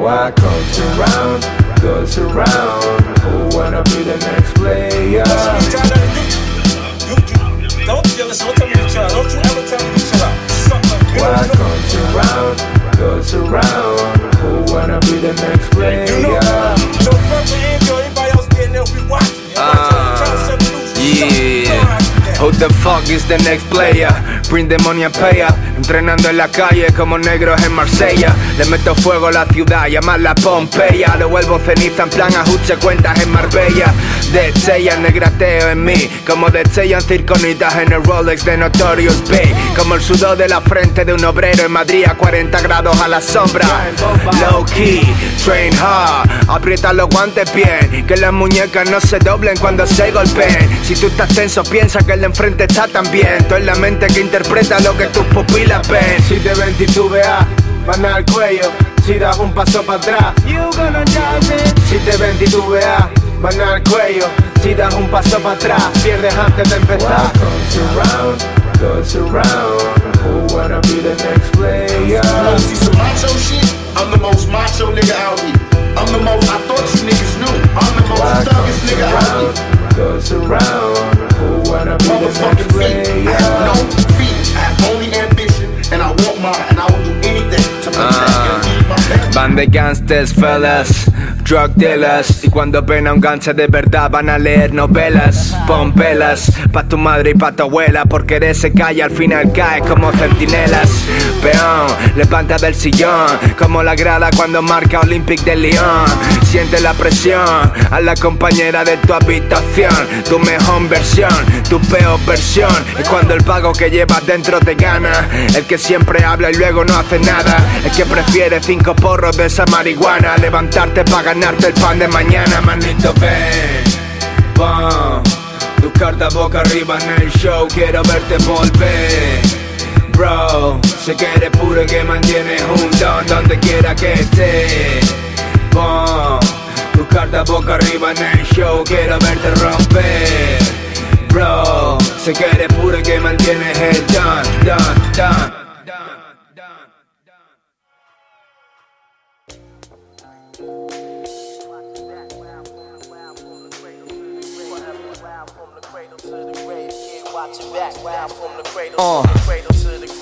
What comes around, goes around. Who wanna be the next player? Don't you don't tell me to chill out. Don't you ever tell me to chill out. What comes around, goes around. Who wanna be the next player? You know, so fuck with Andrew, else getting there, we watching. Ah, yeah. Who the fuck is the next player? And pay up. Entrenando en la calle como negros en Marsella. Le meto fuego a la ciudad, llamarla Pompeya. Lo vuelvo ceniza en plan ajuste cuentas en Marbella. Destellan negrateo en mí, como destellan circonitas en el Rolex de Notorious Big. Como el sudor de la frente de un obrero en Madrid a 40 grados a la sombra. Low key, train hard, aprieta los guantes bien. Que las muñecas no se doblen cuando se golpeen. Si tú estás tenso, piensa que el de enfrente está también. Tú es la mente que interpreta lo que tus pupilas ven. Si te ven titubear, van al cuello. Si das un paso para atrás, you gonna die, Si te ven titubear, van al cuello. Si das un paso para atrás, pierdes antes de empezar. What comes around, goes around. Who wanna be the next player? wanna see some macho shit? I'm the most macho nigga out here. I'm the most, I thought you niggas knew. I'm the most thuggest nigga out here. Around, goes around. Who wanna be the next Motherfucking feet. I have no player? feet. I have only ambition, and I want mine, and I will do anything to protect and feed my family. Van de gangsters, fellas, drug dealers. Y cuando ven a un gangster de verdad van a leer novelas. Pon velas pa' tu madre y pa' tu abuela. Porque de ese calle al final cae como centinelas. Peón, levanta del sillón. Como la grada cuando marca Olympic de Lyon. Siente la presión a la compañera de tu habitación. Tu mejor versión, tu peor versión. Y cuando el pago que llevas dentro te gana. El que siempre habla y luego no hace nada. El que prefiere cinco porros de esa marihuana. Levantarte para ganarte el pan de mañana, manito, ven. Pon tu carta boca arriba en el show. Quiero verte volver. Bro, sé que eres puro y que mantienes un don donde quiera que estés. Pon tu carta boca arriba en el show. Quiero verte romper. Bro, sé que eres puro que mantienes el. Oh.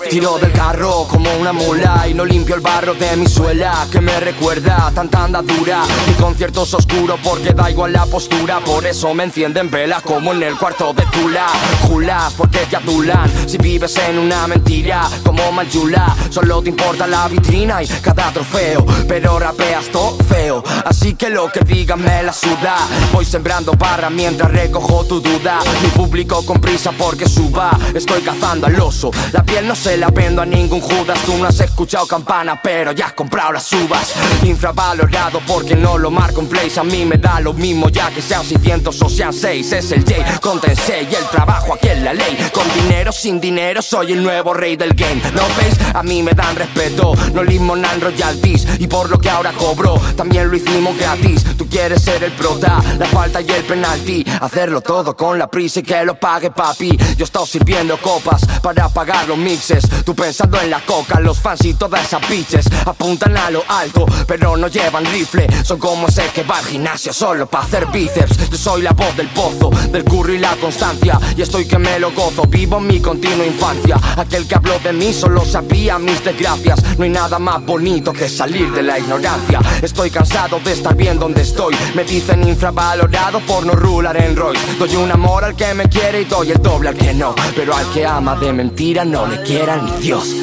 Tiro del carro como una mula y no limpio el barro de mi suela que me recuerda tanta andadura. Mi concierto es oscuro porque da igual la postura, por eso me encienden velas como en el cuarto de Tula. Julas porque te adulan si vives en una mentira como Mayula. Solo te importa la vitrina y cada trofeo, pero rapeas todo feo. Así que lo que digan me la suda. Voy sembrando barra mientras recojo tu duda. Mi público con prisa porque suba. Estoy cazando al oso. La piel no se la vendo a ningún Judas. Tú no has escuchado campana, pero ya has comprado las uvas. Infravalorado porque no lo marco en place. A mí me da lo mismo ya que sean 600 o sean 6. Es el J con Tensei y el trabajo aquí en la ley. Con dinero, sin dinero, soy el nuevo rey del game. ¿No veis? A mí me dan respeto. No limonan royalties. Y por lo que ahora cobro, también lo hicimos gratis. Tú quieres ser el prota, la falta y el penalti. Hacerlo todo con la prisa y que lo pague papi. Yo he estado sirviendo copas para pagar los mixes. Tú pensando en la coca, los fans y todas esas bitches apuntan a lo alto, pero no llevan rifle. Son como ese que va al gimnasio solo para hacer bíceps. Yo soy la voz del pozo, del curro y la constancia. Y estoy que me lo gozo, vivo mi continua infancia. Aquel que habló de mí solo sabía mis desgracias. No hay nada más bonito que salir de la ignorancia. Estoy cansado de estar bien donde estoy. Me dicen infravalorado por no rular en Roy. Doy un amor al que me quiere y doy el doble al que no. Pero al que ama de mentira no le quiera ni Dios.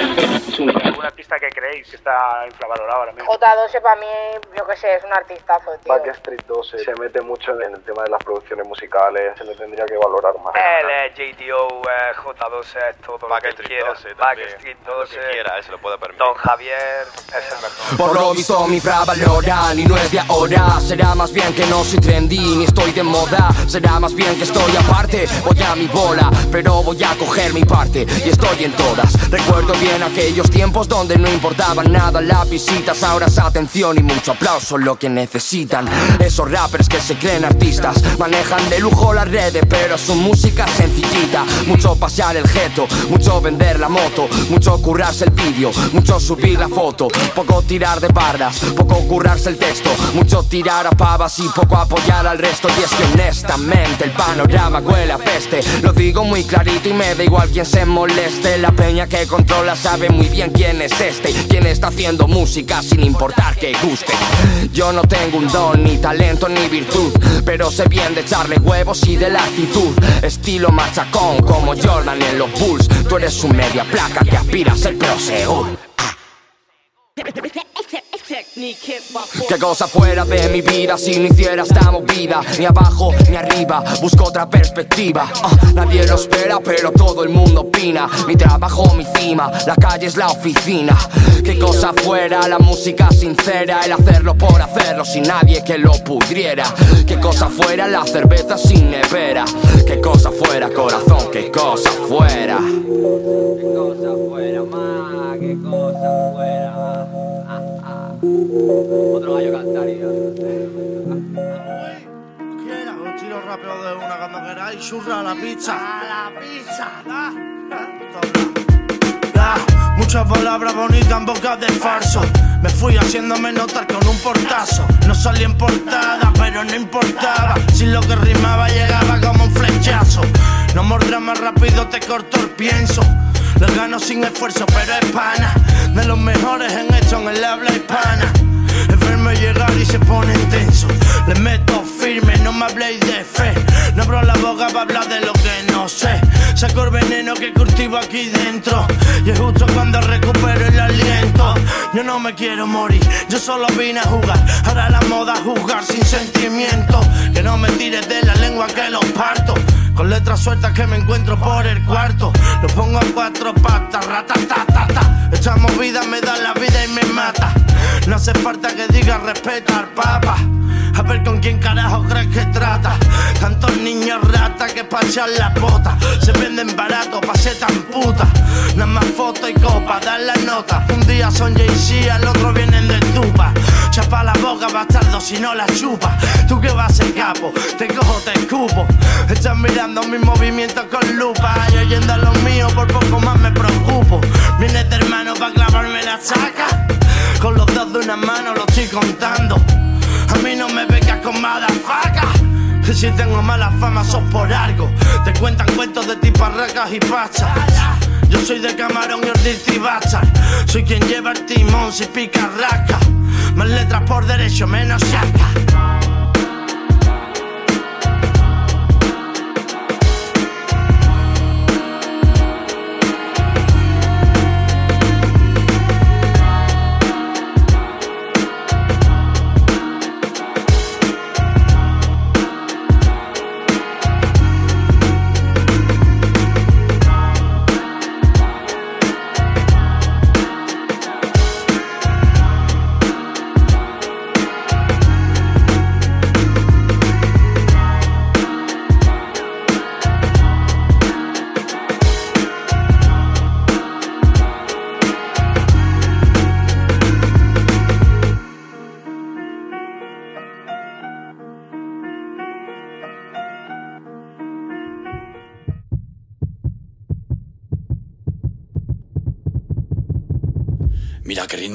¿Algún artista que creéis que está infravalorado ahora mismo? J12 para mí, yo que sé, es un artistazo, tío. Backstreet 12 se mete mucho en el tema de las producciones musicales, se le tendría que valorar más. Él es eh, J12 es todo lo que quiera. 12 también. Backstreet Lo 12. que quiera, él se lo puede permitir. Don Javier es el mejor. Por lo visto me infravaloran y no es de ahora Será más bien que no soy trendy ni estoy de moda Será más bien que estoy aparte, voy a mi bola Pero voy a coger mi parte y estoy en todas Recuerdo bien En aquellos tiempos donde no importaban nada las visitas, ahora es atención y mucho aplauso lo que necesitan. Esos rappers que se creen artistas manejan de lujo las redes, pero su música sencillita. Mucho pasear el jeto, mucho vender la moto, mucho currarse el vídeo, mucho subir la foto, poco tirar de barras, poco currarse el texto, mucho tirar a pavas y poco apoyar al resto. Y es que honestamente el panorama huele a peste. Lo digo muy clarito y me da igual quien se moleste. La peña que controla sabe muy bien quién es este, quién está haciendo música sin importar que guste. Yo no tengo un don, ni talento, ni virtud, pero sé bien de echarle huevos y de la actitud. Estilo machacón como Jordan en los Bulls. Tú eres un media placa que aspira a ser Qué cosa fuera de mi vida si no hiciera esta movida Ni abajo ni arriba, busco otra perspectiva. Ah, Nadie lo espera pero todo el mundo opina. Mi trabajo, mi cima, la calle es la oficina. Qué cosa fuera la música sincera El hacerlo por hacerlo sin nadie que lo pudriera. Qué cosa fuera la cerveza sin nevera. Qué cosa fuera corazón, qué cosa fuera. Qué cosa fuera más, qué cosa fuera otro gallo cantaría. Quiera, un tiro rápido de una cuando queráis. Churra a la pizza. A la pizza. Da, da, Muchas palabras bonitas en boca de falso. Me fui haciéndome notar con un portazo. No salí en portada, pero no importaba. Si lo que rimaba llegaba como un flechazo. No mordrá más rápido, te corto el pienso. Lo gano sin esfuerzo, pero es pana. De los mejores en esto en el habla hispana. Es verme llegar y se pone intenso. Le meto firme, no me habléis de fe. No abro la boca para hablar de lo que no sé. Saco el veneno que cultivo aquí dentro. Y es justo cuando recupero el aliento. Yo no me quiero morir, yo solo vine a jugar. Ahora la moda es jugar sin sentimiento. Que no me tires de la lengua que los parto. Con letras sueltas que me encuentro por el cuarto. Lo pongo a cuatro patas, ratatatata. Esta movida me da la vida y me mata. No hace falta que diga respeta al papa. A ver con quién carajo crees que trata. Tantos niños ratas que pa' echar la bota. Se venden barato pa' ser tan puta. Nada más foto y copa, dar la nota. Un día son Jay-Z, al otro vienen de tupa. Chapa la boca, bastardo, si no la chupa. Tú que vas el capo, te cojo, te escupo. Estás mirando mis movimientos con lupa. Y oyendo a los míos, por poco más me preocupo. Vienes de hermano pa' clavarme la saca. Con los de una mano lo estoy contando. A mí no me vengas con mala faca. Que si tengo mala fama sos por algo. Te cuentan cuentos de tiparracas y pachas. Yo soy de camarón y ordiste y bachar. Soy quien lleva el timón si pica rasca. Más letras por derecho, menos saca.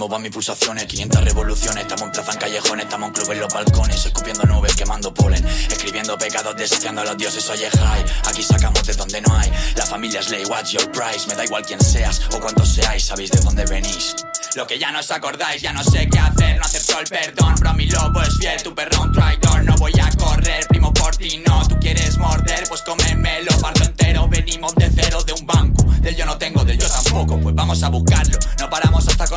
Ritmo van mis pulsaciones 500 revoluciones, estamos en plaza en callejones Estamos en club en los balcones, escupiendo nubes, quemando polen Escribiendo pecados, desafiando a los dioses, oye high Aquí sacamos de donde no hay. La familia Slay, what's your price Me da igual quién seas o cuántos seáis, sabéis de dónde venís. Lo que ya no os acordáis, ya no sé qué hacer, no acepto el perdón, bro, mi lobo es fiel, tu perro un traidor, no voy a correr, primo por ti no, tú quieres morder, pues cómemelo, parto entero, venimos de cero, de un banco, del yo no tengo, del yo tampoco, pues vamos a hasta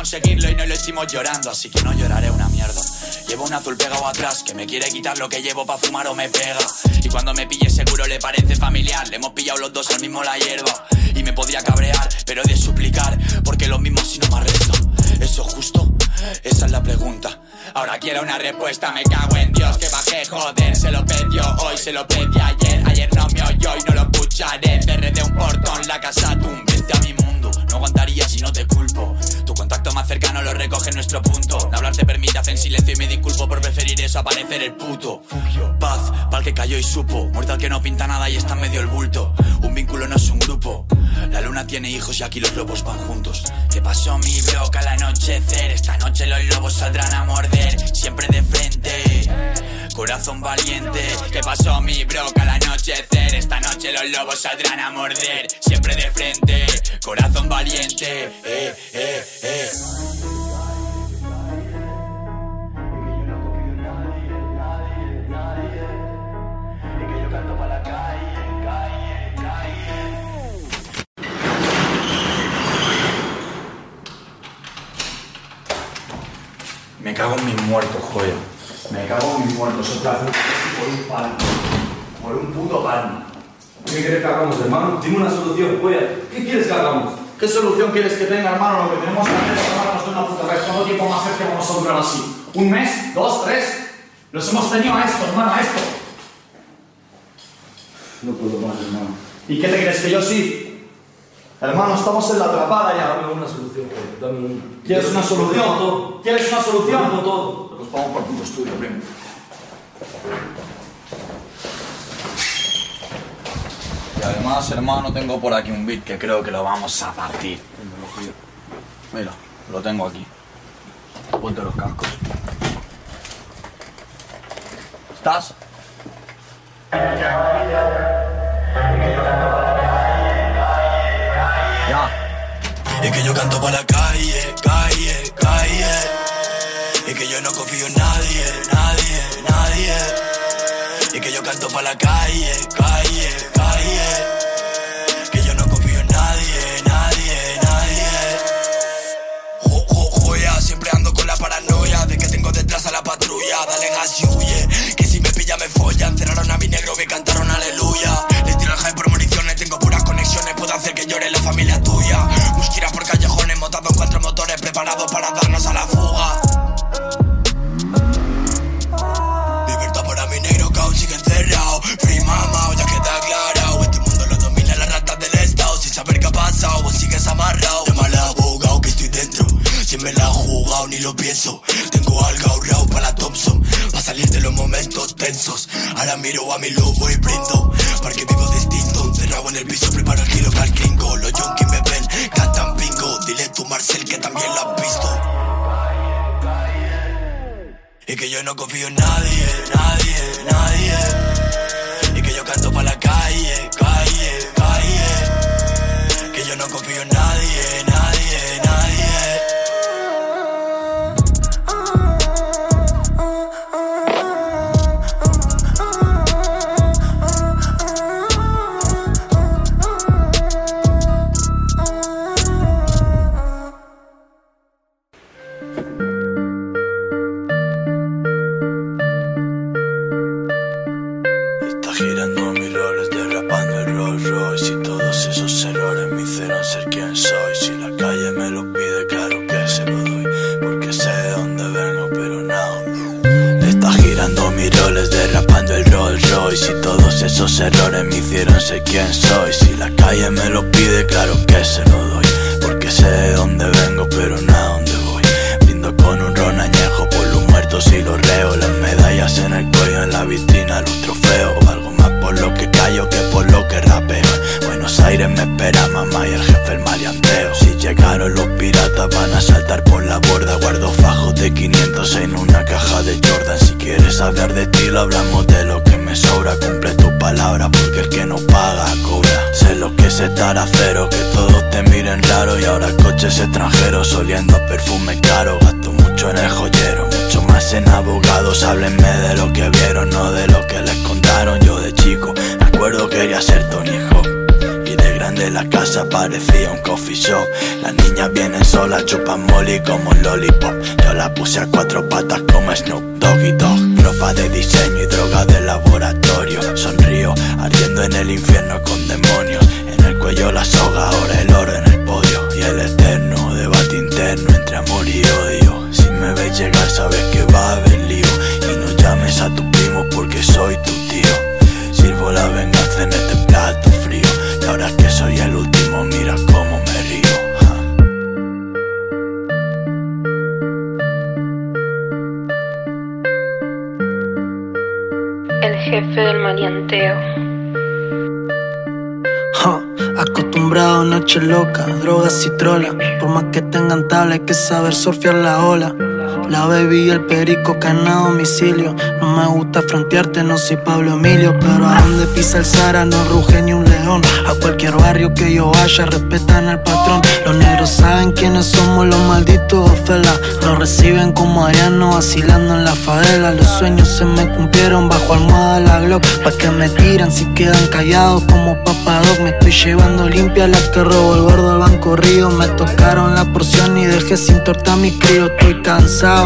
conseguirlo y no lo hicimos llorando, así que no lloraré una mierda. Llevo un azul pegado atrás que me quiere quitar lo que llevo pa' fumar o me pega. Y cuando me pille seguro le parece familiar. Le hemos pillado los dos al mismo la hierba. Y me podría cabrear, pero de suplicar, porque lo mismo si no me arresto. ¿Eso es justo? Esa es la pregunta. Ahora quiero una respuesta, me cago en Dios que bajé, joder, se lo pedió hoy, se lo pedí ayer, ayer no me oyó y no lo escucharé. Cerré de un portón la casa, vete a mi mundo, No aguantaría si no te culpo. Tu contacto más cercano lo recoge nuestro punto. No hablar te permite hacer silencio y me disculpo por preferir eso a parecer el puto. Paz, pa'l que cayó y supo. Muerto al que no pinta nada y está en medio el bulto. Un vínculo no es un grupo. La luna tiene hijos y aquí los lobos van juntos. ¿Qué pasó mi broca al anochecer? Esta noche los lobos saldrán a morder. Siempre de frente. Corazón valiente, ¿qué pasó mi broca al anochecer? Esta noche los lobos saldrán a morder, siempre de frente, corazón valiente, eh, eh, eh. Me cago en mis muertos, joder. Me cago en mis muertos. Otra vez por un palmo. Por un puto palmo. ¿Qué quieres que hagamos, hermano? Dime una solución, joder. ¿Qué quieres que hagamos? ¿Qué solución quieres que tenga, hermano? Lo que tenemos que hacer es tomarnos de una puta vez. ¿Cuánto tiempo más es que vamos a durar así? ¿Un mes? ¿Dos? ¿Tres? Los hemos tenido a esto, hermano, a esto. No puedo más, hermano. ¿Y qué te crees que yo sí? Hermano, estamos en la atrapada ya. Dame una solución, joder. Dame un... ¿Quieres una solución? ¿Quieres una solución? Todo. Pues vamos por tu estudio, primo. Y además, hermano, tengo por aquí un beat que creo que lo vamos a partir. Mira, lo tengo aquí. Ponte los cascos. ¿Estás? Ya. Y que yo canto por la calle, calle, calle. Por la calle, calle, calle. Que yo no confío en nadie, nadie, nadie. Jo, siempre ando con la paranoia de que tengo detrás a la patrulla. Dale gas y huye, que si me pilla me follan. Cerraron a mi negro, me cantaron aleluya. Le tiro el high por municiones, tengo puras conexiones. Puedo hacer que llore la familia tuya. Busquiras por callejones, montado en cuatro motores, preparados para darnos a la fuga. Ni lo pienso. Tengo algo ahorrado para la Thompson. Va a salir de los momentos tensos. Ahora miro a mi lobo y brindo. Porque vivo distinto. Encerrado en el piso, preparo el kilo para el gringo. Los junkies me ven, cantan bingo. Dile tú, Marcel, que también lo has visto. Y que yo no confío en nadie, nadie, nadie. Hablamos de lo que me sobra. Cumple tu palabra porque el que no paga cobra. Sé lo que es estar a cero, que todos te miren raro. Y ahora coches extranjeros oliendo a perfume caro. Gasto mucho en el joyero, mucho más en abogados. Háblenme de lo que vieron, no de lo que les contaron. Yo de chico, me acuerdo quería ser Tony Hawk de grande la casa parecía un coffee shop. Las niñas vienen solas, chupan molly como un lollipop. Yo la puse a cuatro patas como Snoop Doggy Dog Ropa de diseño y droga de laboratorio. Sonrío, ardiendo en el infierno con demonios. En el cuello la soga, ahora el oro en el podio. Y el eterno debate interno entre amor y odio. Si me ves llegar sabes que va a haber lío. Y no llames a tu primo porque soy tu tío. Sirvo la venganza en este jefe del maleanteo. Ja, acostumbrado a noche loca, drogas y trola. Por más que tengan tabla, hay que saber surfear la ola. La baby y el perico caen a domicilio. No me gusta frontearte, no soy Pablo Emilio. Pero a donde pisa el Zara no ruge ni un león. A cualquier barrio que yo vaya, respetan al patrón. Los negros saben quiénes somos los malditos ofelas. Nos reciben como Ariano vacilando en la favela. Los sueños se me cumplieron bajo almohada la Glock. Pa' que me tiran si quedan callados como papadoc. Me estoy llevando limpia la que robó el gordo al banco río. Me tocaron la porción y dejé sin torta a mi crío. Estoy cansado.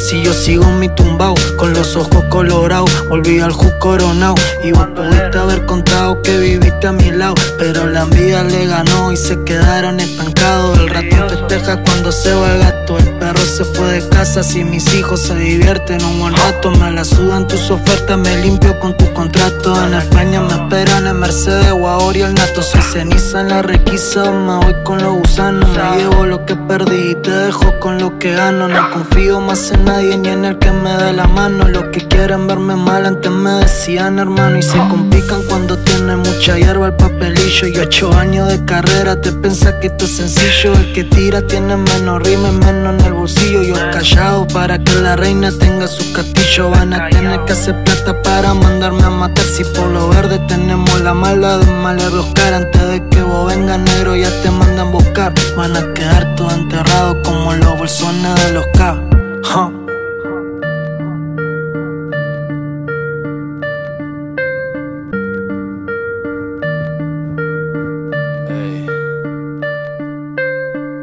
Si yo sigo en mi tumbao, con los ojos colorados, volví al jugo coronado. Y vos pudiste haber contado que viviste a mi lado, pero la envidia le ganó y se quedaron estancados. El ratón festeja cuando se va el gato, el perro se fue de casa. Si mis hijos se divierten un buen rato, me la sudan tus ofertas, me limpio con tu contrato. En España me esperan en Mercedes, Guaor y el Nato. Soy ceniza en la requisa, me voy con los gusanos. Me llevo lo que perdí y te dejo con lo que gano. No confío más en nadie ni en el que me dé la mano. Los que quieren verme mal antes me decían hermano y se complican cuando tienen mucha hierba el papelillo. Y ocho años de carrera, te pensas que esto es sencillo. El que tira tiene menos rime, menos en el bolsillo. Yo callado para que la reina tenga su castillo. Van a tener que hacer plata para mandarme a matar. Si por lo verde tenemos la mala de mal buscar antes de que vos vengas negro ya te mandan buscar. Van a quedar todos enterrados como los bolsones de los K. Huh.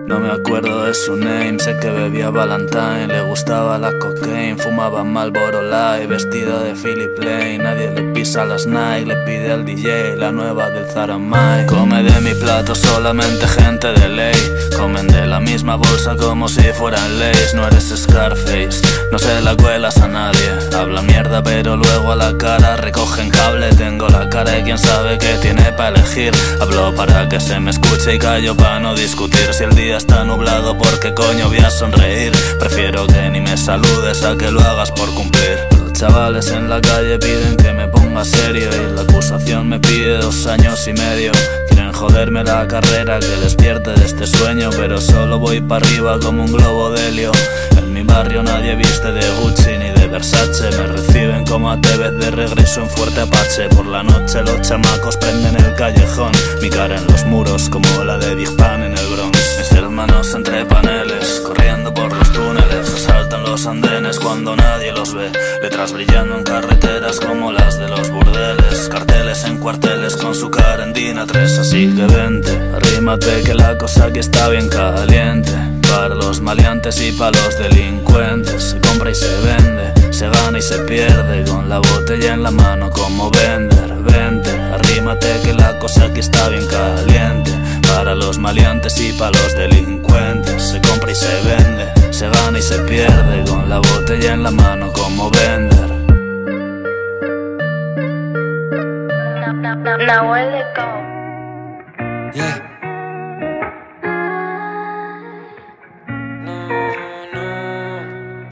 No me acuerdo su name, sé que bebía Valentine, le gustaba la cocaine, fumaba Marlboro Light, vestida de Philip Lane, nadie le pisa las Nike, le pide al DJ la nueva del Zara Mike. Come de mi plato solamente gente de ley, comen de la misma bolsa como si fueran leyes, no eres Scarface, no se la cuelas a nadie, habla mierda pero luego a la cara recogen cable, tengo la cara de quien sabe que tiene para elegir, hablo para que se me escuche y callo para no discutir, si el día está nublado porque coño voy a sonreír Prefiero que ni me saludes a que lo hagas por cumplir. Los chavales en la calle piden que me ponga serio Y la acusación me pide dos años y medio. Quieren joderme la carrera que despierte de este sueño Pero solo voy para arriba como un globo de helio. En mi barrio nadie viste de Gucci ni de Versace Me reciben como a TV de regreso en Fuerte Apache. Por la noche los chamacos prenden el callejón Mi cara en los muros como la de Big Pan en el Bronx hermanos entre paneles, corriendo por los túneles, asaltan los andenes cuando nadie los ve. Letras brillando en carreteras como las de los burdeles, carteles en cuarteles con su cara en Dina 3. Así que vente, arrímate que la cosa aquí está bien caliente. Para los maleantes y para los delincuentes, se compra y se vende, se gana y se pierde, con la botella en la mano como vender. Vente, arrímate que la cosa aquí está bien caliente. Para los maleantes y para los delincuentes Se compra y se vende, se gana y se pierde Con la botella en la mano como vender Yeah.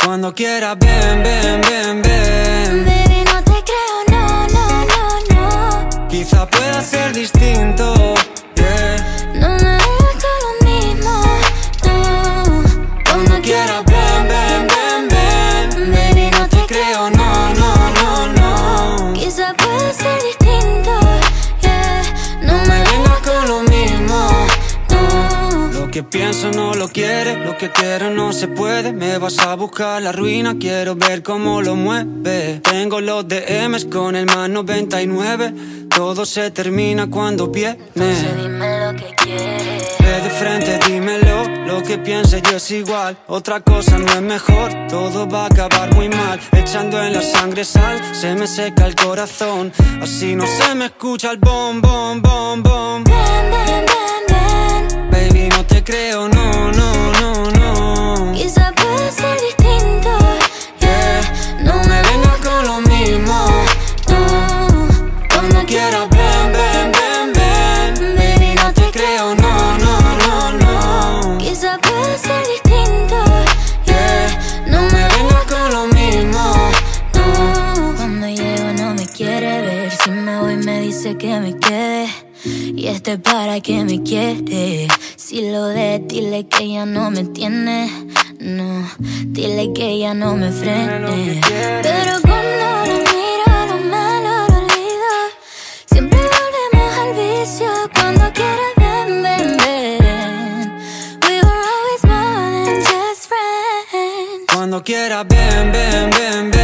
Cuando quieras, ven, ven, ven, ven. Baby, no te creo, no, no, no, no. Quizá pueda ser distinto. Pienso no lo quiere, lo que quiero no se puede. Me vas a buscar la ruina, quiero ver cómo lo mueve. Tengo los DMs con el más 99. Todo se termina cuando viene. dime lo que quieres. Ve de frente, dímelo. Lo que piense yo es igual. Otra cosa no es mejor. Todo va a acabar muy mal. Echando en la sangre sal, se me seca el corazón. Así no se me escucha el bom, bom, bom, bom creo, no, no, no, no. Quizá pueda ser distinto, yeah. No me vengas con lo mismo, no. Cuando quieras, ven, ven, ven, ven. Baby, no te creo, no, no, no, no. Quizá pueda ser distinto, yeah. No me vengas con lo mismo, no. Cuando llego, no me quiere ver. Si me voy, me dice que me quede decirte para qué me quiere. Si lo de, dile que ya no me tiene. No, dile que ya no me frene. Pero cuando lo miro, lo malo lo olvido. Siempre volvemos al vicio cuando quiera ven, ven, ven. We were always more than just friends. Cuando quiera, ven, ven, ven, ven.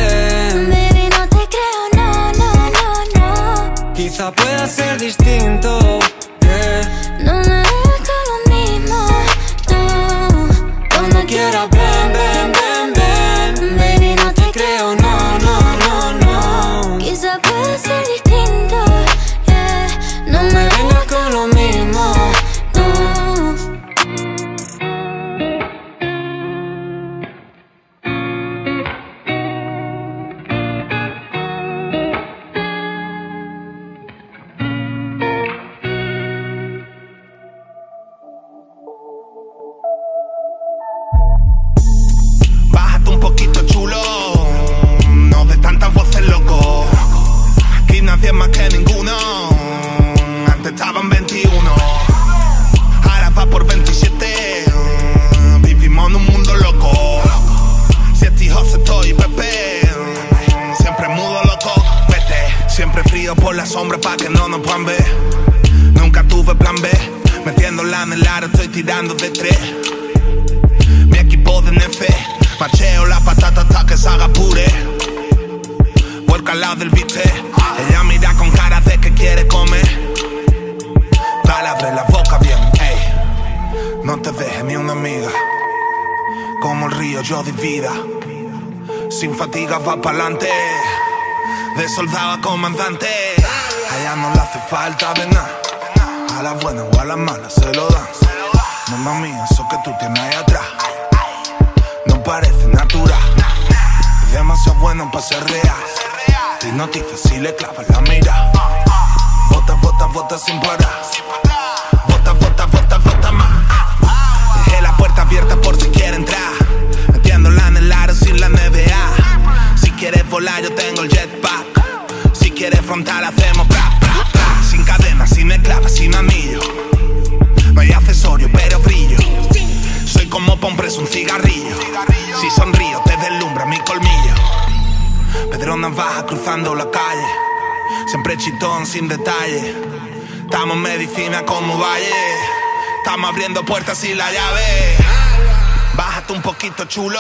Pueda ser distinto. No puedan ver. Nunca tuve plan B, metiéndola en el aro, estoy tirando de tres. Mi equipo de NF Macheo la patata hasta que se haga puré. Vuelca al lado del bite Ella mira con cara de que quiere comer. Dale, abre la boca bien, ey. No te dejes ni una amiga Como el río yo di vida. Sin fatiga va pa'lante. De soldado a comandante Allá no le hace falta de nada. A las buenas o a las malas se lo dan. Mamma mía, eso que tú tienes ahí atrás No parece natural. Demasiado bueno para ser real. Y noticias si le clavas la mira Bota, bota, bota sin parar. Bota, bota, bota, bota más. Dejé la puerta abierta por si quiere entrar. Metiéndola en el aro sin la NBA Si quieres volar yo tengo el jetpack Si quieres frontal hacemos bra, bra, bra Sin cadena, sin esclava, sin anillo no hay accesorio, pero brillo. Soy como pa' un cigarrillo. Si sonrío, te deslumbra mi colmillo. Pedro Navaja cruzando la calle. Siempre chitón, sin detalle. Estamos en medicina como valle. Estamos abriendo puertas y la llave. Bájate un poquito chulo.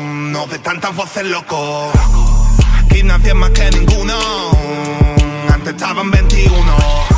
No de tantas voces loco. Aquí nadie más que ninguno. Antes estaban 21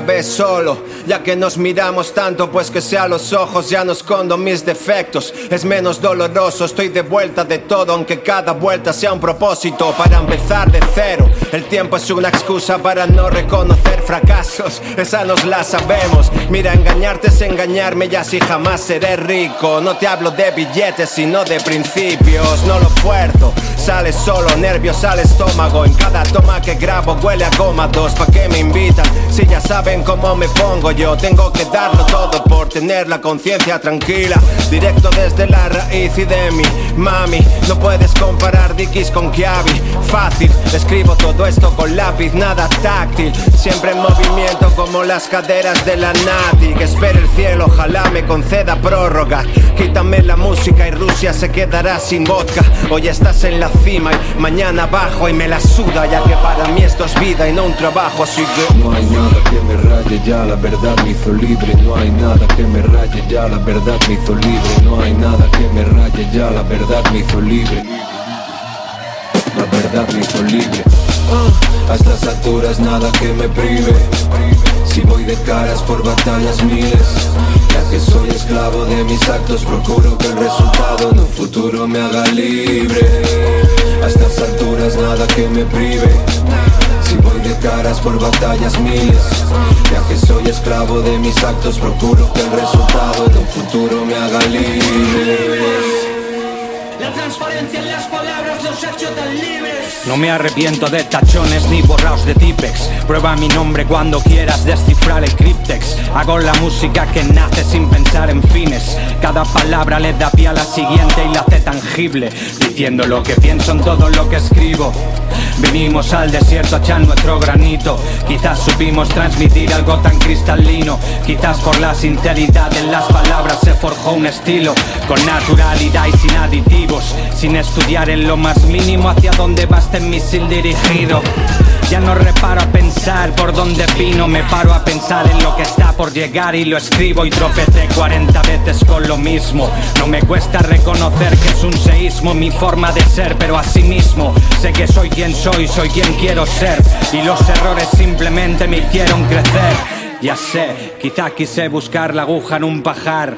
acabé solo Ya que nos miramos tanto pues que sea los ojos Ya no escondo mis defectos Es menos doloroso, estoy de vuelta de todo Aunque cada vuelta sea un propósito. Para empezar de cero El tiempo es una excusa para no reconocer fracasos. Esa nos la sabemos. Mira, engañarte es engañarme y así jamás seré rico. No te hablo de billetes sino de principios. No lo fuerzo, sale solo nervios al estómago. En cada toma que grabo huele a goma dos Pa' que me invitan. Si ya saben cómo me pongo yo, tengo que darlo todo por tener la conciencia tranquila. Directo desde la raíz y de mi mami. No puedes comparar Dickies con Kiabi. Fácil, escribo todo esto con lápiz, nada táctil. Siempre en movimiento como las caderas de la Nati. Que espere el cielo, ojalá me conceda prórroga. Quítame la música y Rusia se quedará sin vodka. Hoy estás en la cima y mañana abajo y me la suda, ya que para mí esto es vida y no un trabajo. Así que no hay nada que me raye ya, la verdad me hizo libre. No hay nada que me raye ya, la verdad me hizo libre. No hay nada que me raye ya, la verdad me hizo libre. La verdad me hizo libre. A estas alturas nada que me prive. Si voy de caras por batallas miles, ya que soy esclavo de mis actos, procuro que el resultado en un futuro me haga libre. A estas alturas nada que me prive. De caras por batallas miles, ya que soy esclavo de mis actos, procuro que el resultado en un futuro me haga libre. La transparencia en las palabras, los hechos tan libres. No me arrepiento de tachones ni borraos de tipex. Prueba mi nombre cuando quieras descifrar el cryptex. Hago la música que nace sin pensar en fines. Cada palabra le da pie a la siguiente y la hace tangible. Diciendo lo que pienso en todo lo que escribo. Vinimos al desierto a echar nuestro granito. Quizás supimos transmitir algo tan cristalino. Quizás por la sinceridad en las palabras se forjó un estilo. Con naturalidad y sin aditivos. Sin estudiar en lo más mínimo hacia dónde va este misil dirigido. Ya no reparo a pensar por dónde vino, me paro a pensar en lo que está por llegar y lo escribo y tropecé 40 veces con lo mismo. No me cuesta reconocer que es un seísmo mi forma de ser, pero asimismo sé que soy quien soy, soy quien quiero ser y los errores simplemente me hicieron crecer. Ya sé, quizá quise buscar la aguja en un pajar.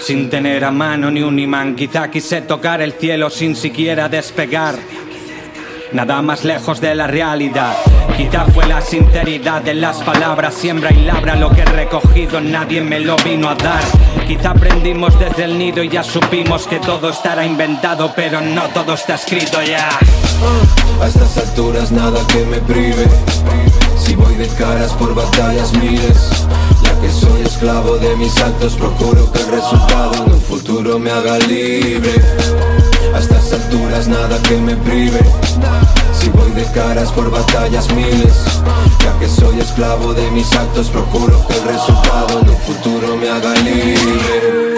Sin tener a mano ni un imán, quizá quise tocar el cielo sin siquiera despegar. Nada más lejos de la realidad. Quizá fue la sinceridad de las palabras, siembra y labra lo que he recogido, nadie me lo vino a dar. Quizá aprendimos desde el nido y ya supimos que todo estará inventado, pero no todo está escrito ya. A estas alturas nada que me prive. Si voy de caras por batallas miles, ya que soy esclavo de mis actos, procuro que el resultado en un futuro me haga libre. A estas alturas nada que me prive. Si voy de caras por batallas miles, ya que soy esclavo de mis actos, procuro que el resultado en un futuro me haga libre.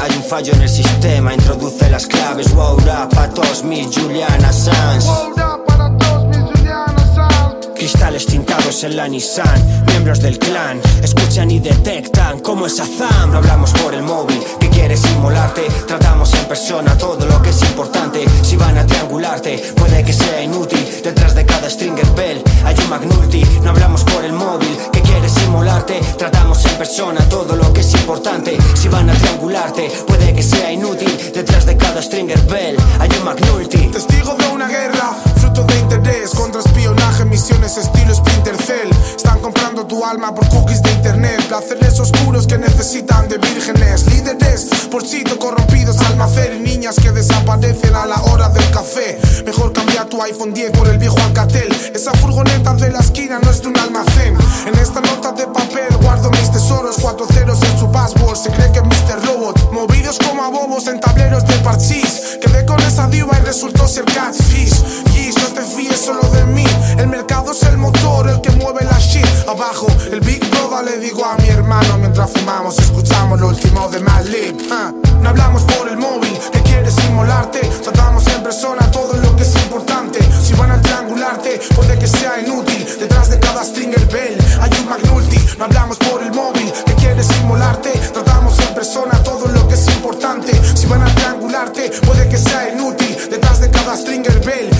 Hay un fallo en el sistema, introduce las claves, wow, rap a todos Juliana Sanz. Cristales tintados en la Nissan, miembros del clan escuchan y detectan como es Azam. No hablamos por el móvil, que quieres inmolarte. Tratamos en persona todo lo que es importante. Si van a triangularte, puede que sea inútil. Detrás de cada stringer bell hay un McNulty. No hablamos por el móvil, que quieres inmolarte. Tratamos en persona todo lo que es importante. Si van a triangularte, puede que sea inútil. Detrás de cada stringer bell hay un McNulty. Testigo de una guerra, fruto de interés contra espionaje, misiones estilo Splinter Cell. Están comprando tu alma por cookies de internet, placeres oscuros que necesitan de vírgenes, líderes por sitio corrompidos desaparecen a la hora del café. Mejor cambia tu iPhone 10 por el viejo Alcatel. Esa furgoneta de la esquina no es de un almacén. En esta nota de papel guardo mis tesoros, cuatro ceros en su password. Se cree que es Mr. Robot. Movidos como a bobos en tableros de parchís. Quedé con esa diva y resultó ser catfish. Yeez, no te fíes solo de mí. El mercado es el motor, el que mueve la shit. Abajo, el Big Brother le digo a mi hermano mientras fumamos, escuchamos lo último de Madlib. Ah, no hablamos por el móvil, que quieres inmolarte. Tratamos en persona todo lo que es importante. Si van a triangularte, puede que sea inútil. Detrás de cada stringer bell hay un McNulty. No hablamos por el móvil, que quieres inmolarte. Tratamos en persona todo lo que es importante. Si van a triangularte, puede que sea inútil. Detrás de cada stringer bell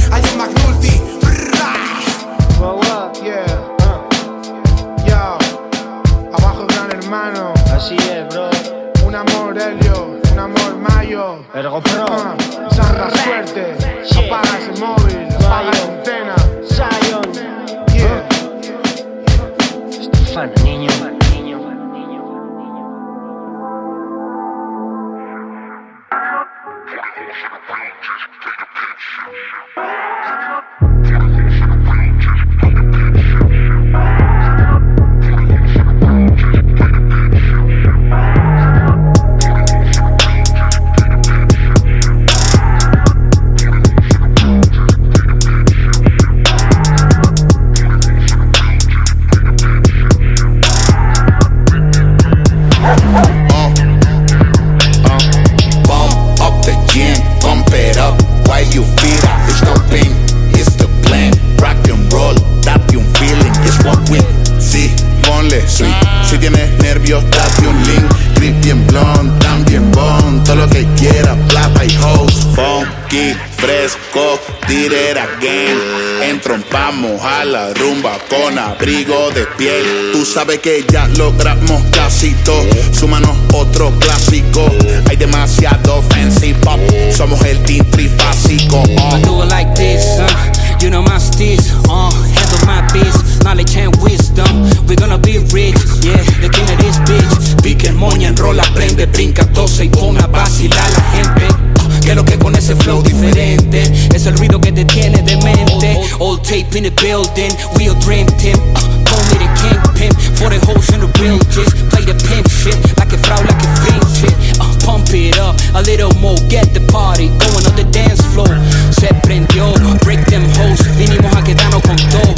sabes que ya logramos casi todo. Súmanos otro clásico. Hay demasiado fancy pop. Somos el team trifásico. I do it like this, uh, you know my steez, uh, handle my biz, knowledge and wisdom, we're gonna be rich, yeah, the king of this bitch, pique, moña, enrola, prende, brinca, tose y pone a vacilar a la gente, que lo que con ese flow diferente, es el ruido que te tiene de mente, old tape in the building, real dream team, uh, call me the for the hoes in the real just play the pimp shit, like a frau, like a fiend shit, uh, pump it up, a little more, get the party going on the dance floor. Se prendió, break them hoes, vinimos a quedarnos con todo.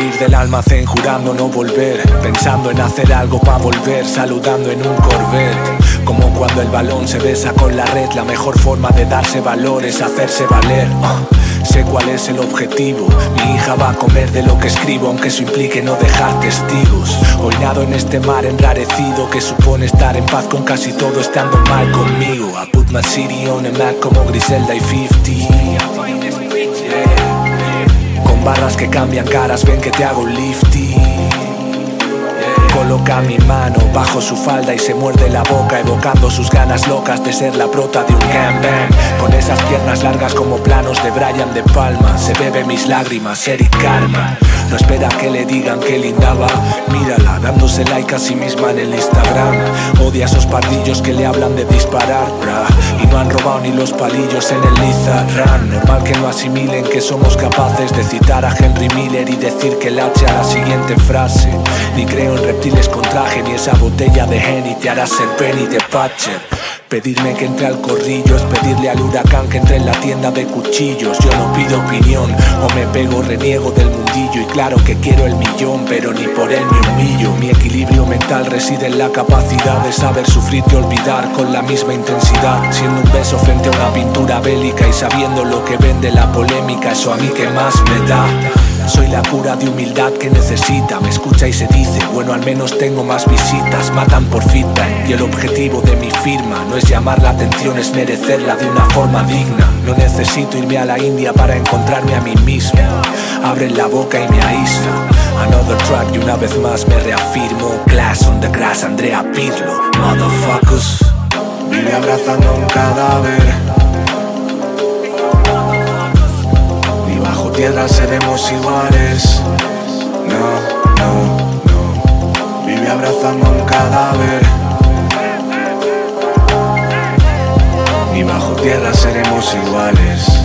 Salir del almacén jurando no volver, pensando en hacer algo para volver, saludando en un Corvette. Como cuando el balón se besa con la red, la mejor forma de darse valor es hacerse valer. Ah, sé cuál es el objetivo, mi hija va a comer de lo que escribo, aunque eso implique no dejar testigos. Hoy nado en este mar enrarecido que supone estar en paz con casi todo estando mal conmigo. I put my city on a map como Griselda y 50. Barras que cambian caras, ven que te hago un lifty. Coloca mi mano bajo su falda y se muerde la boca evocando sus ganas locas de ser la prota de un gangbang Con esas piernas largas como planos de Brian De Palma Se bebe mis lágrimas, Eric Karma No espera que le digan que linda va. Mírala, dándose like a sí misma en el Instagram. Odia a esos pardillos que le hablan de disparar bra, Y no han robado ni los palillos en el Lizarran Normal que no asimilen que somos capaces de citar a Henry Miller Y decir que el H a la siguiente frase. Ni creo en reptiles con traje ni esa botella de Henny Te hará ser Penny de Patcher Pedirme que entre al corrillo es pedirle al huracán que entre en la tienda de cuchillos. Yo no pido opinión, o me pego, reniego del mundillo. Y claro que quiero el millón, pero ni por él me humillo. Mi equilibrio mental reside en la capacidad de saber sufrir y olvidar con la misma intensidad. Siendo un beso frente a una pintura bélica y sabiendo lo que vende la polémica, eso a mí que más me da. Soy la cura de humildad que necesita. Me escucha y se dice, bueno, al menos tengo más visitas. Matan por feedback y el objetivo de mi firma no es llamar la atención, es merecerla de una forma digna. No necesito irme a la India para encontrarme a mí mismo. Abren la boca y me aísla. Another track y una vez más me reafirmo. Glass on the grass, Andrea Pirlo. Motherfuckers. Vive abrazando un cadáver. Tierra seremos iguales. No, no, no. Vive abrazando un cadáver. Ni bajo tierra seremos iguales.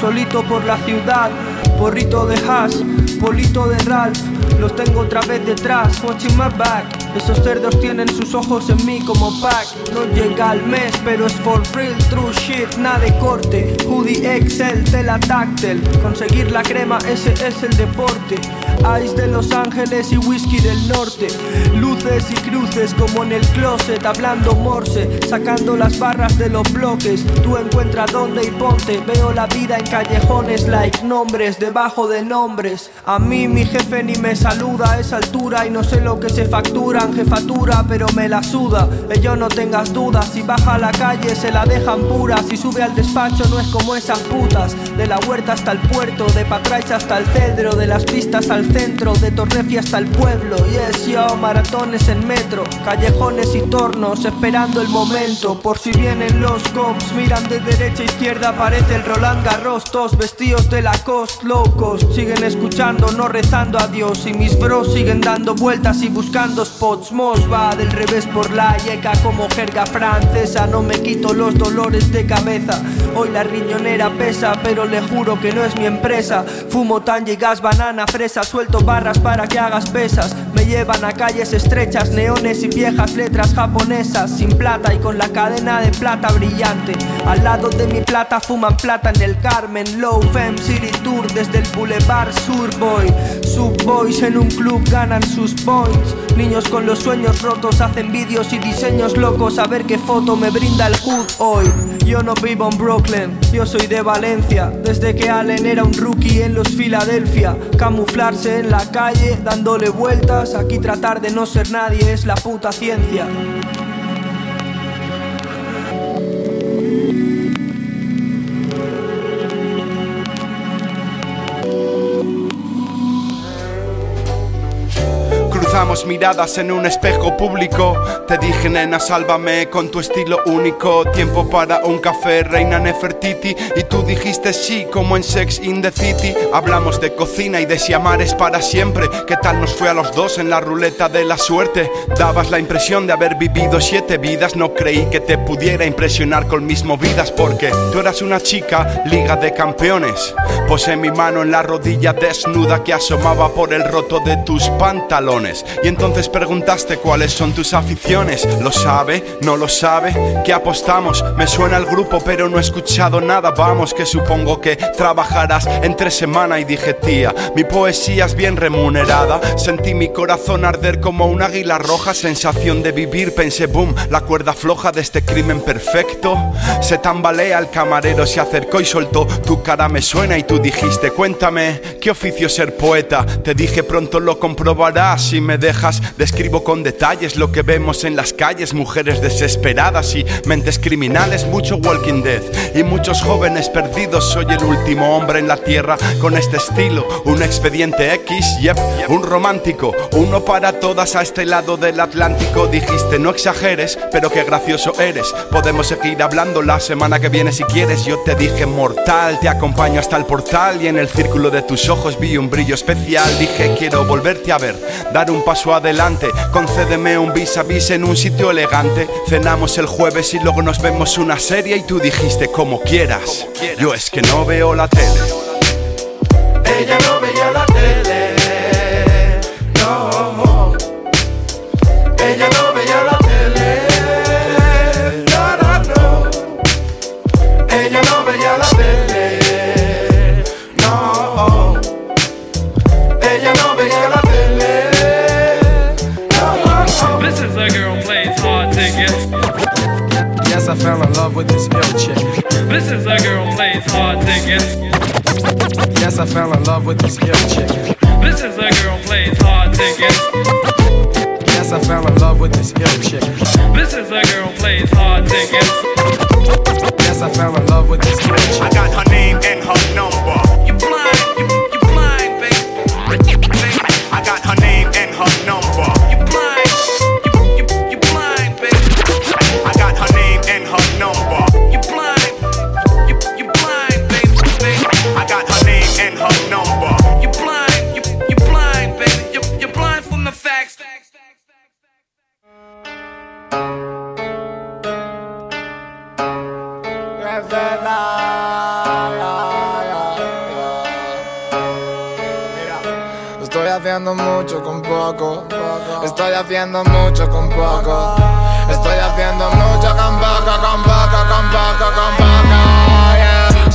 Solito por la ciudad, porrito de hash, polito de Ralph, los tengo otra vez detrás, watching my back. Esos cerdos tienen sus ojos en mí como pack. No llega al mes, pero es for real, true shit, nada de corte. Hoodie Excel, tela táctil. Conseguir la crema, ese es el deporte. Ice de Los Ángeles y whisky del norte. Luces y cruces como en el closet, hablando morse, sacando las barras de los bloques. Tú encuentra dónde y ponte. Veo la vida en callejones, like nombres, debajo de nombres. A mí mi jefe ni me saluda a esa altura y no sé lo que se facturan, jefatura, pero me la suda. Ello no tengas dudas, si baja a la calle se la dejan pura. Si sube al despacho no es como esas putas. De la huerta hasta el puerto, de Patraich hasta el cedro, de las pistas al centro, de Torrefi hasta el pueblo. Yes, yo, maratones en metro, callejones y tornos, esperando el momento. Por si vienen los cops, miran de derecha a izquierda, aparece el Roland Garros, todos vestidos de la cost, locos. Siguen escuchando, no rezando a Dios. Y mis bros siguen dando vueltas y buscando spots. Mos va del revés por la yeca como jerga francesa. No me quito los dolores de cabeza. Hoy la riñonera pesa, pero le juro que no es mi empresa. Fumo tan y gas, banana, fresa, suelto barras para que hagas pesas. Me llevan a calles estrechas, neones y viejas letras japonesas. Sin plata y con la cadena de plata brillante. Al lado de mi plata fuman plata en el Carmen. Low Fem City Tour desde el Boulevard Surboy. Subboys en un club ganan sus points. Niños con los sueños rotos hacen vídeos y diseños locos. A ver qué foto me brinda el hood hoy. Yo no vivo en Brooklyn, yo soy de Valencia. Desde que Allen era un rookie en los Filadelfia. Camuflarse en la calle, dándole vueltas. Aquí tratar de no ser nadie es la puta ciencia. Miradas en un espejo público. Te dije, nena, sálvame con tu estilo único. Tiempo para un café, reina Nefertiti. Y tú dijiste sí, como en Sex in the City. Hablamos de cocina y de si amar es para siempre. ¿Qué tal nos fue a los dos en la ruleta de la suerte? Dabas la impresión de haber vivido siete vidas. No creí que te pudiera impresionar con mis movidas. Porque tú eras una chica, liga de campeones. Posé mi mano en la rodilla desnuda que asomaba por el roto de tus pantalones. Y entonces preguntaste cuáles son tus aficiones. ¿Lo sabe? ¿No lo sabe? ¿Qué apostamos? Me suena el grupo, pero no he escuchado nada. Vamos, que supongo que trabajarás entre semana. Y dije, tía, mi poesía es bien remunerada. Sentí mi corazón arder como un águila roja. Sensación de vivir, pensé, boom, la cuerda floja de este crimen perfecto. Se tambalea, el camarero se acercó y soltó. Tu cara me suena y tú dijiste, cuéntame, ¿qué oficio ser poeta? Te dije, pronto lo comprobarás y me me dejas, describo con detalles lo que vemos en las calles, mujeres desesperadas y mentes criminales, mucho Walking Dead y muchos jóvenes perdidos. Soy el último hombre en la tierra con este estilo, un expediente X, yep, un romántico, uno para todas a este lado del Atlántico. Dijiste no exageres, pero qué gracioso eres. Podemos seguir hablando la semana que viene si quieres. Yo te dije mortal, te acompaño hasta el portal y en el círculo de tus ojos vi un brillo especial. Dije quiero volverte a ver, dar un paso adelante, concédeme un vis a vis en un sitio elegante. Cenamos el jueves y luego nos vemos una serie y tú dijiste como quieras. Yo es que no veo la tele. Ella no veía la hard to. Yes, I fell in love with this ill chick. This is a girl plays hard to get. Yes, I fell in love with this ill chick. This is a girl plays hard to get. Yes, I fell in love with this ill chick. I got her name and her number. You blind, haciendo mucho con poco. Estoy haciendo mucho con poco. Estoy haciendo mucho con poco, con poco, con poco, con poco.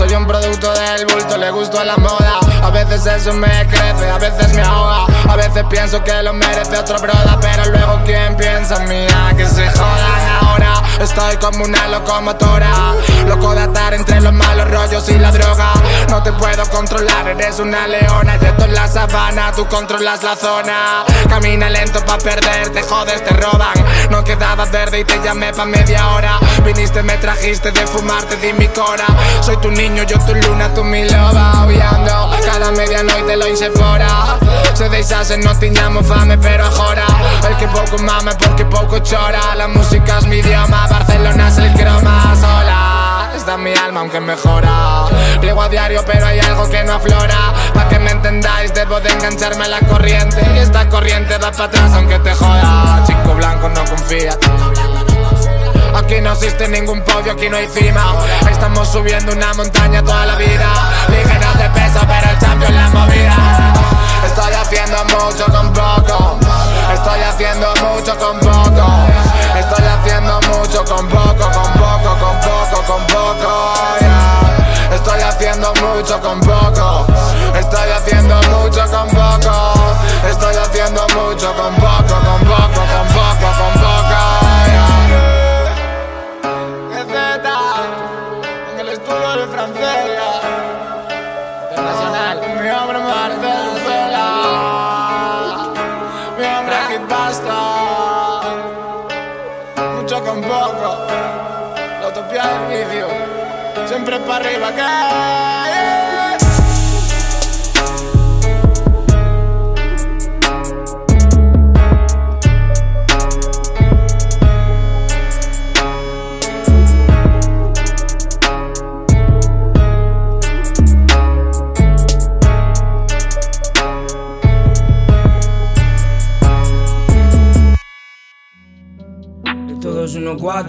Soy un producto del bulto, le gusto la moda. A veces eso me crece, a veces me ahoga. A veces pienso que lo merece otro broda. Pero luego, ¿quién piensa en mí? Ah, que se jodan ahora. Estoy como una locomotora. Loco de atar entre los malos rollos y la droga. No te puedo controlar, eres una leona. Y esto es la sabana, tú controlas la zona. Camina lento pa' perder, te jodes, te roban. No quedaba verde y te llamé pa' media hora. Viniste, me trajiste de fumar, te di mi cora. Soy tu niño, yo tu luna, tú mi loba. Aullando, cada medianoche lo hice. Se deixasen, no tiñamos fame, pero ahora. El que poco mame porque poco chora. La música es mi idioma, Barcelona es el croma sola. Está mi alma aunque mejora. Riego a diario, pero hay algo que no aflora. Pa' que me entendáis, debo de engancharme a la corriente. Y esta corriente va para atrás aunque te joda. Chico blanco no confía. Aquí no existe ningún podio, aquí no hay cima. Estamos subiendo una montaña toda la vida. Ligeros de peso, pero el cambio en la movida. Estoy haciendo mucho con poco. Estoy haciendo mucho con poco. Estoy haciendo mucho con poco, con poco, con poco, con poco. Estoy haciendo mucho con poco.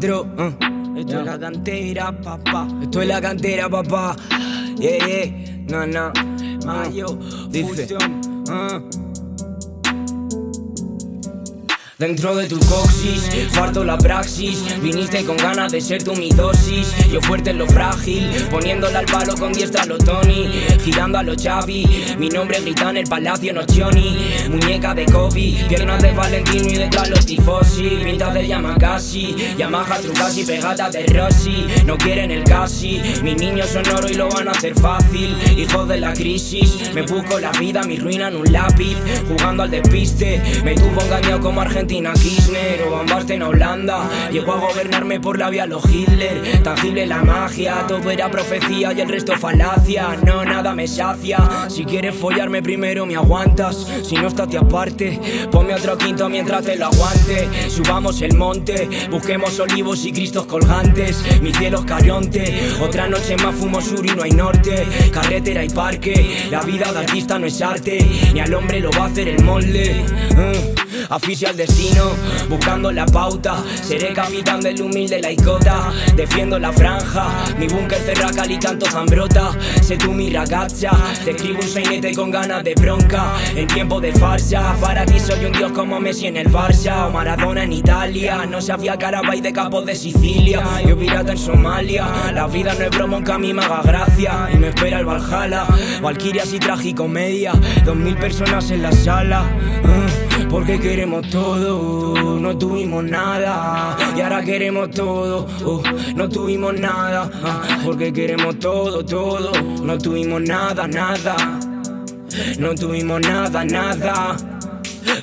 Cuatro, uh. esto es la cantera, papá. Esto es la cantera, papá. Yeah, yeah, no, no. Mayo, dice. uh. Dentro de tu coxis, farto la praxis. Viniste con ganas de ser tu mi dosis Yo fuerte en lo frágil, poniéndole al palo con diestra a lo Tony. Girando a lo Xavi, mi nombre grita en el palacio no Johnny Muñeca de Kobe, piernas de Valentino y detrás los tifosi. Pintas de Yamakasi, Yamaha Trucasi, pegata de Rossi. No quieren el casi, mis niños son oro y lo van a hacer fácil. Hijos de la crisis, me busco la vida, mi ruina en un lápiz. Jugando al despiste, me tuvo engañado como Argentina Kirchner o Van Basten Holanda. Llegó a gobernarme por la vía los Hitler. Tangible la magia, todo era profecía y el resto falacia. No, nada me sacia. Si quieres follarme primero me aguantas. Si no estás te aparte. Ponme otro quinto mientras te lo aguante. Subamos el monte Busquemos olivos y cristos colgantes. Mi cielo es caronte. Otra noche más fumo sur y no hay norte. Carretera y parque La vida de artista no es arte. Ni al hombre lo va a hacer el molde. Uh. Aficio al destino, buscando la pauta. Seré capitán del humilde laicota. Defiendo la franja, mi búnker cerracal y canto zambrota. Sé tú mi ragazza, te escribo un sainete con ganas de bronca. En tiempo de farsa, para ti soy un dios como Messi en el Barça. O Maradona en Italia, no sabía Carabay de capos de Sicilia. Yo pirata en Somalia, la vida no es broma, aunque a mí me haga gracia. Y me espera el Valhalla, Valkyrias y tragicomedia. Dos mil personas en la sala. Uh, porque queremos todo, no tuvimos nada. Y ahora queremos todo, uh, no tuvimos nada. uh, porque queremos todo, todo, no tuvimos nada, nada. No tuvimos nada, nada.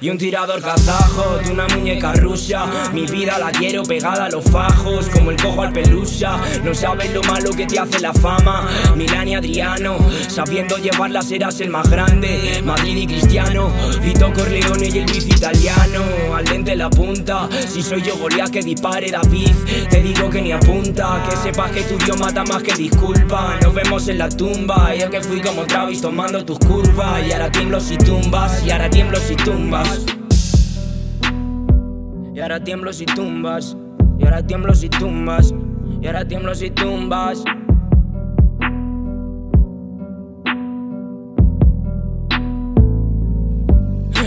Y un tirador kazajo de una muñeca rusa. Mi vida la quiero pegada a los fajos Como el cojo al pelusa. No sabes lo malo que te hace la fama. Milán y Adriano Sabiendo llevarla serás el más grande. Madrid y Cristiano Vito Corleone y el Luis italiano. Al dente la punta Si soy yo Goliat que dispare David. Te digo que ni apunta Que sepas que tu Dios mata más que disculpa. Nos vemos en la tumba Yo que fui como Travis tomando tus curvas. Y ahora tiemblo si tumbas Y ahora tiemblo si tumbas y ahora tiemblo si tumbas. Y ahora tiemblo si tumbas. Y ahora tiemblo si tumbas.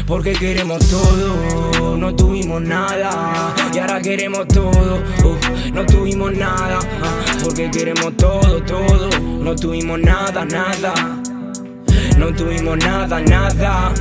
Porque queremos todo, no tuvimos nada. Y ahora queremos todo, uh, no tuvimos nada. ah, porque queremos todo, todo, no tuvimos nada, nada. No tuvimos nada, nada.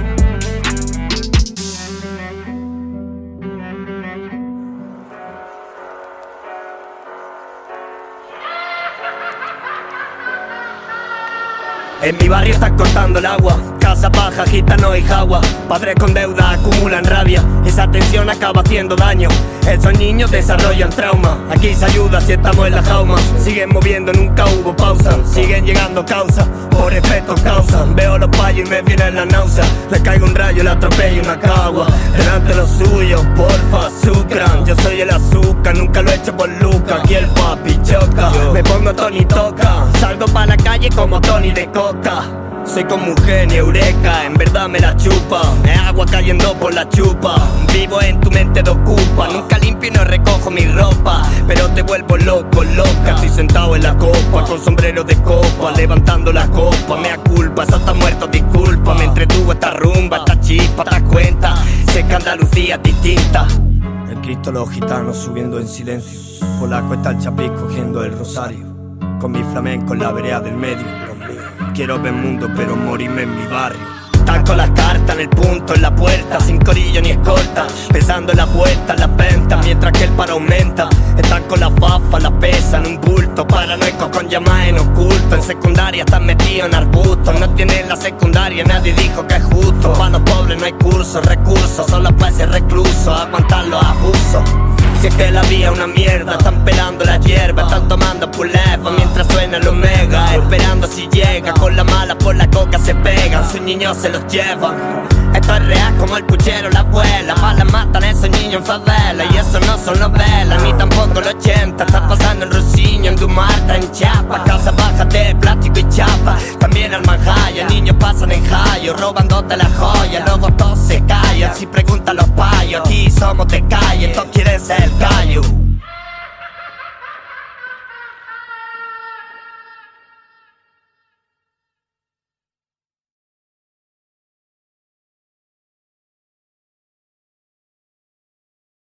En mi barrio están cortando el agua Casa baja, gitano y jagua. Padres con deuda acumulan rabia. Esa tensión acaba haciendo daño. Esos niños desarrollan trauma. Aquí se ayuda si estamos en la jauma. Siguen moviendo, nunca hubo pausa. Siguen llegando causas Por efectos causan. Veo los payos y me viene la náusea Le caigo un rayo, le atropello una cagua Delante de los suyos, porfa, sucran Yo soy el azúcar, nunca lo he hecho por Luca. Aquí el papi choca. Me pongo Tony toca. Salgo pa' la calle como Tony de coca soy como un genio, eureka, en verdad me la chupa. Me agua cayendo por la chupa. Vivo en tu mente de ocupa. Nunca limpio y no recojo mi ropa. Pero te vuelvo loco, loca. Estoy sentado en la copa Con sombrero de copa Levantando la copa. Me culpa, eso está muerto, disculpa. Me entretuvo esta rumba, esta chispa, te das cuenta. Sé que Andalucía es distinta. El Cristo los gitanos subiendo en silencio. Polaco está el chapiz cogiendo el rosario. Con mi flamenco en la vereda del medio Quiero ver mundo, pero morirme en mi barrio. Están con las cartas en el punto, en la puerta, sin corillo ni escolta. Pensando en la vuelta, en las ventas, mientras que el paro aumenta. Están con las bafas, las pesan, un bulto. Paranoicos con llamadas en oculto. En secundaria están metidos en arbustos. No tienen la secundaria, nadie dijo que es justo. Para los pobres no hay cursos, recursos, solo para ese recluso. Aguantar los abusos. Si es que la vida es una mierda, están pelando la hierba, están tomando puleva mientras suena el omega, esperando si llega, con la mala por la coca se pegan, sus niños se los llevan. Esto es real como el puchero, la abuela, balas matan esos niños en favela, y eso no son novelas, ni tampoco los 80, está pasando el rociño en Dumarta, en Chiapas, casa baja de plástico y chapa, también al manjaya, niños pasan en jayo, robándote la joya, luego todos se callan, si preguntan los payos, aquí somos de calle, todos quieren ser value